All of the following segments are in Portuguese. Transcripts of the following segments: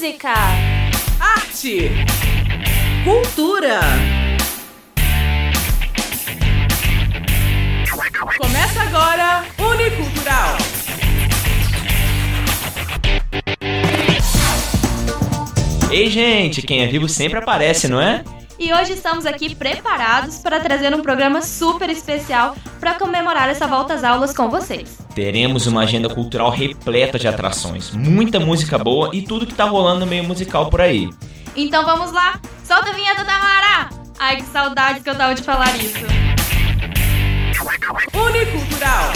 Música, arte, cultura. Começa agora Unicultural. Ei, gente, quem é vivo sempre aparece, não é? E hoje estamos aqui preparados para trazer um programa super especial para comemorar essa volta às aulas com vocês. Teremos uma agenda cultural repleta de atrações, muita música boa e tudo que tá rolando no meio musical por aí. Então vamos lá, solta a vinheta da Mara! Ai, que saudades que eu tava de falar isso. Unicultural.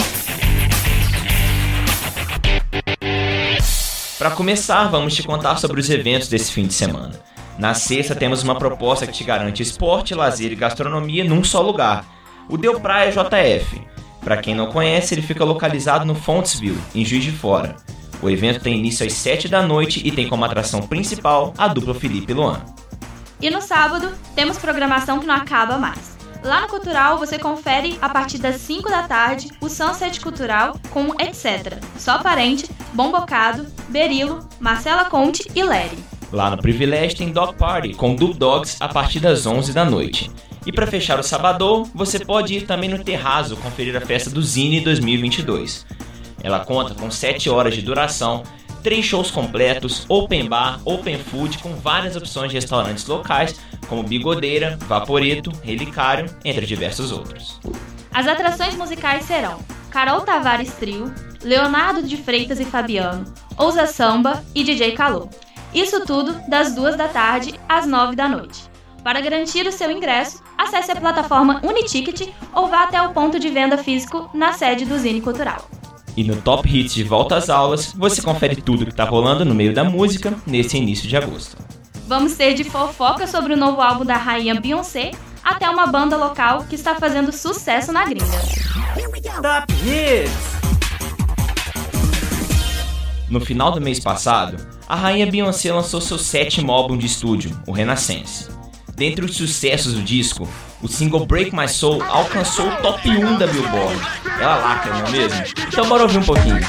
Para começar, vamos te contar sobre os eventos desse fim de semana. Na sexta, temos uma proposta que te garante esporte, lazer e gastronomia num só lugar. O Deu Praia JF. Para quem não conhece, ele fica localizado no Fontsville, em Juiz de Fora. O evento tem início às 7 da noite e tem como atração principal a dupla Felipe Luan. E no sábado, temos programação que não acaba mais. Lá no Cultural você confere a partir das 5 da tarde o Sunset Cultural com Etc. Só Parente, Bom Bocado, Berilo, Marcela Conte e Lery. Lá no Privilégio tem Dog Party com Dub Dogs a partir das 11 da noite. E para fechar o sábado, você pode ir também no Terrazo conferir a festa do Zine 2022. Ela conta com 7 horas de duração, três shows completos, open bar, open food com várias opções de restaurantes locais, como Bigodeira, Vaporeto, Relicário, entre diversos outros. As atrações musicais serão Carol Tavares Trio, Leonardo de Freitas e Fabiano, Ousa Samba e DJ Calô. Isso tudo das 2 da tarde às 9 da noite. Para garantir o seu ingresso, acesse a plataforma Uniticket ou vá até o ponto de venda físico na sede do Zine Cultural. E no Top Hits de Volta às Aulas, você confere tudo que tá rolando no meio da música nesse início de agosto. Vamos ter de fofoca sobre o novo álbum da rainha Beyoncé até uma banda local que está fazendo sucesso na gringa. Top Hits. No final do mês passado, a rainha Beyoncé lançou seu sétimo álbum de estúdio, o Renaissance. Dentre os sucessos do disco, o single Break My Soul alcançou o top 1 da Billboard. Ela lacra, não é mesmo? Então bora ouvir um pouquinho.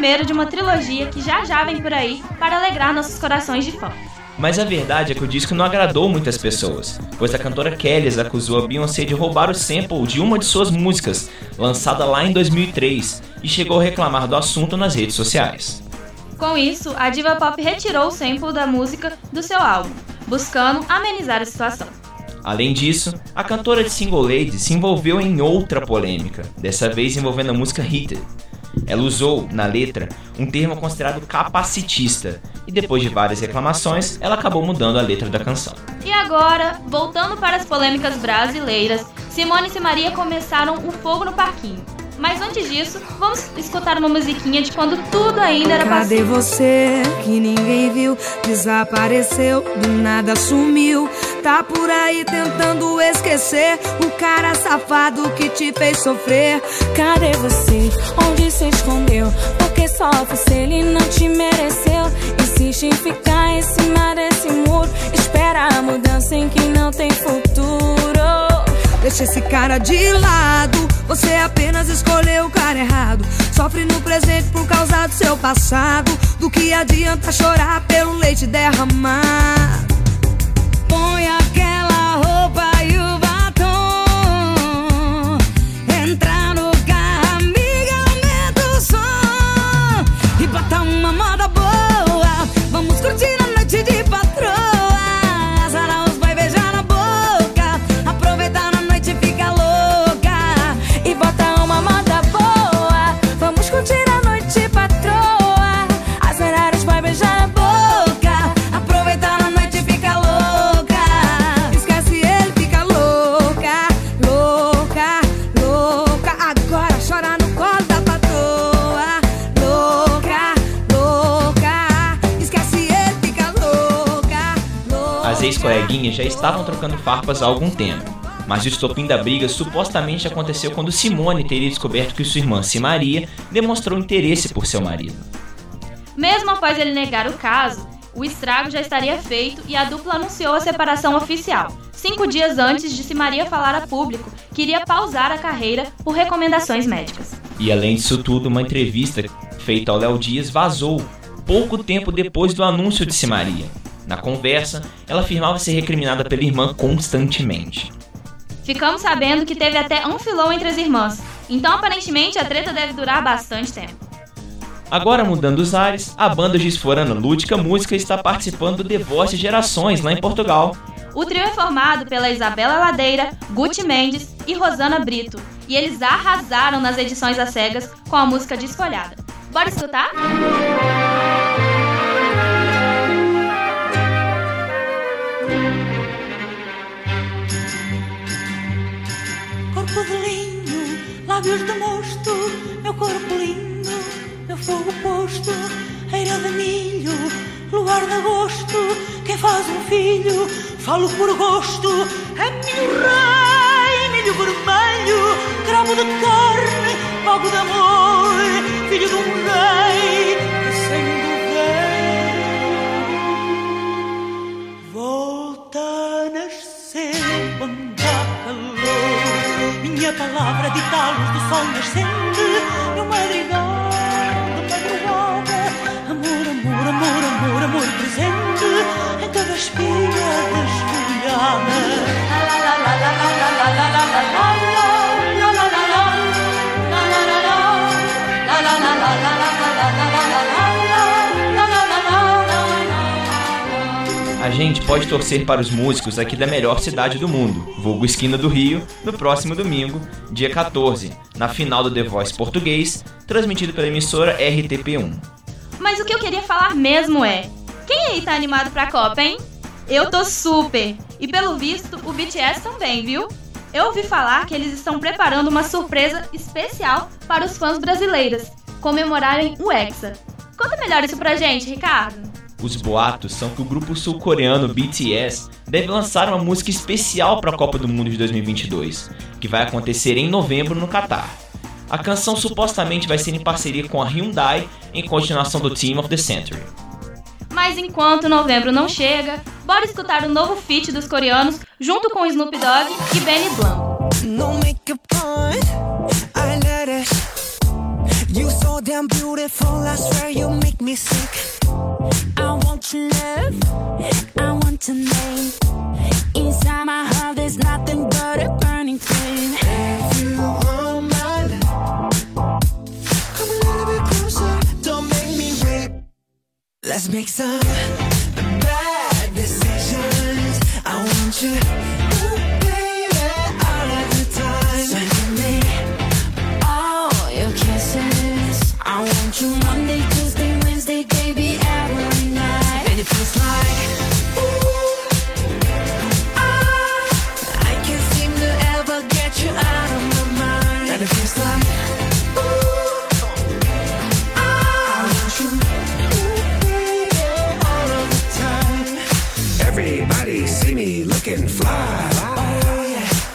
Primeiro de uma trilogia que já já vem por aí para alegrar nossos corações de fã. Mas a verdade é que o disco não agradou muitas pessoas, pois a cantora Kellys acusou a Beyoncé de roubar o sample de uma de suas músicas, lançada lá em 2003, e chegou a reclamar do assunto nas redes sociais. Com isso, a diva pop retirou o sample da música do seu álbum, buscando amenizar a situação. Além disso, a cantora de Single Lady se envolveu em outra polêmica, dessa vez envolvendo a música Heated. Ela usou, na letra, um termo considerado capacitista, e depois de várias reclamações, ela acabou mudando a letra da canção. E agora, voltando para as polêmicas brasileiras, Simone e Maria começaram o fogo no parquinho. Mas antes disso, vamos escutar uma musiquinha de quando tudo ainda era Cadê pacífico. você que ninguém viu? Desapareceu, do nada sumiu. Tá por aí tentando esquecer o cara safado que te fez sofrer. Cadê você? Onde se escondeu? Porque sofre se ele não te mereceu. Insiste em ficar em cima desse muro. Espera a mudança em que não tem futuro. Deixa esse cara de lado. Você apenas escolheu o cara errado. Sofre no presente por causa do seu passado. Do que adianta chorar pelo leite derramado? boy I já estavam trocando farpas há algum tempo, mas o estopim da briga supostamente aconteceu quando Simone teria descoberto que sua irmã Simaria demonstrou interesse por seu marido. Mesmo após ele negar o caso, o estrago já estaria feito e a dupla anunciou a separação oficial, cinco dias antes de Simaria falar a público que iria pausar a carreira por recomendações médicas. E além disso tudo, uma entrevista feita ao Léo Dias vazou pouco tempo depois do anúncio de Simaria. Na conversa, ela afirmava ser recriminada pela irmã constantemente. Ficamos sabendo que teve até um filão entre as irmãs, então aparentemente a treta deve durar bastante tempo. Agora mudando os ares, a banda Gisforana Lúdica Música está participando do The Voice Gerações lá em Portugal. O trio é formado pela Isabela Ladeira, Guti Mendes e Rosana Brito, e eles arrasaram nas edições às cegas com a música Desfolhada. Bora escutar? Corpo lábios de mosto, meu corpo lindo, meu fogo posto, eira de milho, luar de agosto, quem faz um filho, falo por gosto, é milho on your sin. Gente pode torcer para os músicos aqui da melhor cidade do mundo, vulgo Esquina do Rio, no próximo domingo, dia 14, na final do The Voice Português, transmitido pela emissora RTP1. Mas o que eu queria falar mesmo é: quem aí tá animado pra Copa, hein? Eu tô super! E pelo visto, o BTS também, viu? Eu ouvi falar que eles estão preparando uma surpresa especial para os fãs brasileiros comemorarem o Hexa. Conta melhor isso pra gente, Ricardo. Os boatos são que o grupo sul-coreano BTS deve lançar uma música especial para a Copa do Mundo de 2022, que vai acontecer em novembro no Catar. A canção supostamente vai ser em parceria com a Hyundai, em continuação do Team of the Century. Mas enquanto novembro não chega, bora escutar o novo feat dos coreanos junto com Snoop Dogg e Benny Blanco. No love I want to know. Inside my heart, there's nothing but a burning flame. If you want come a little bit closer. Don't make me wait. Let's make some bad decisions. I want you. Everybody see me looking fly.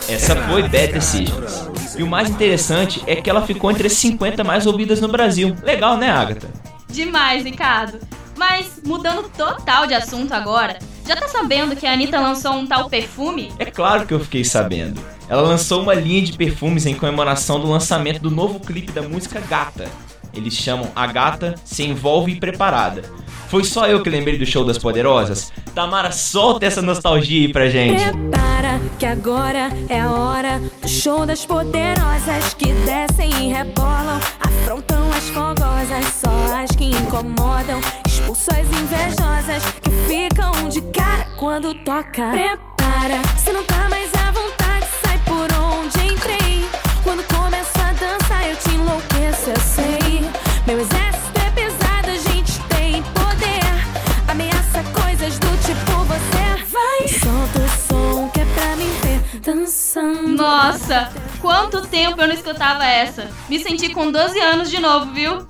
Essa foi Bad Decisions. E o mais interessante é que ela ficou entre as 50 mais ouvidas no Brasil. Legal, né, Agatha? Demais, Ricardo. Mas mudando total de assunto agora, já tá sabendo que a Anitta lançou um tal perfume? É claro que eu fiquei sabendo. Ela lançou uma linha de perfumes em comemoração do lançamento do novo clipe da música Gata. Eles chamam A Gata Se Envolve Preparada. Foi só eu que lembrei do show das Poderosas? Tamara, solta essa nostalgia aí pra gente. Prepara que agora é a hora do show das poderosas que descem e rebolam, afrontam as fogosas, só as que incomodam, expulsam as invejosas que ficam de cara quando toca. Prepara, se não tá mais Nossa, quanto tempo eu não escutava essa. Me senti com 12 anos de novo, viu?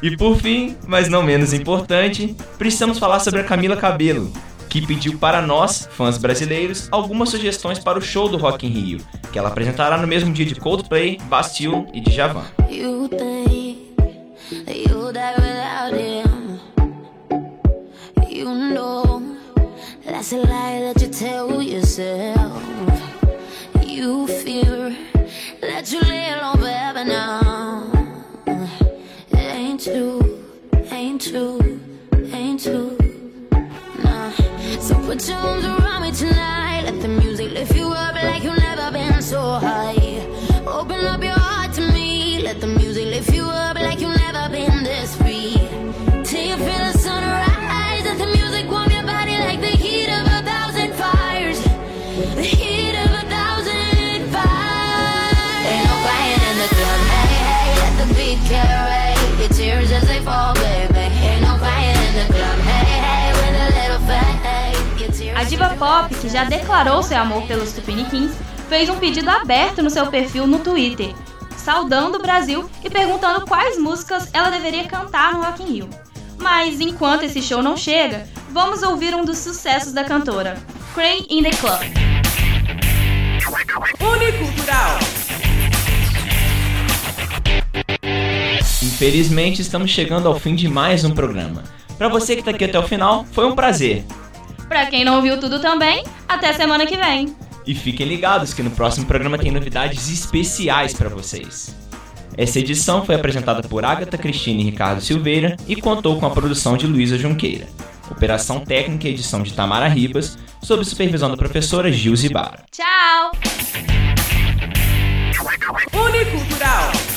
E por fim, mas não menos importante, precisamos falar sobre a Camila Cabelo, que pediu para nós, fãs brasileiros, algumas sugestões para o show do Rock in Rio, que ela apresentará no mesmo dia de Coldplay, Bastille e Djavan. You think that you fear that you little forever now ain't true, ain't true, ain't true. Nah. So put your arms around. Pop, que já declarou seu amor pelos Tupiniquins, fez um pedido aberto no seu perfil no Twitter, saudando o Brasil e perguntando quais músicas ela deveria cantar no Rock in Rio. Mas enquanto esse show não chega, vamos ouvir um dos sucessos da cantora, Cray in the Club. Unicultural. Infelizmente, estamos chegando ao fim de mais um programa. Para você que tá aqui até o final, foi um prazer. Pra quem não viu tudo também, até semana que vem. E fiquem ligados que no próximo programa tem novidades especiais para vocês. Essa edição foi apresentada por Agatha Cristina e Ricardo Silveira e contou com a produção de Luísa Junqueira. Operação técnica e edição de Tamara Ribas, sob supervisão da professora Gil Zibara. Tchau! Unicultural.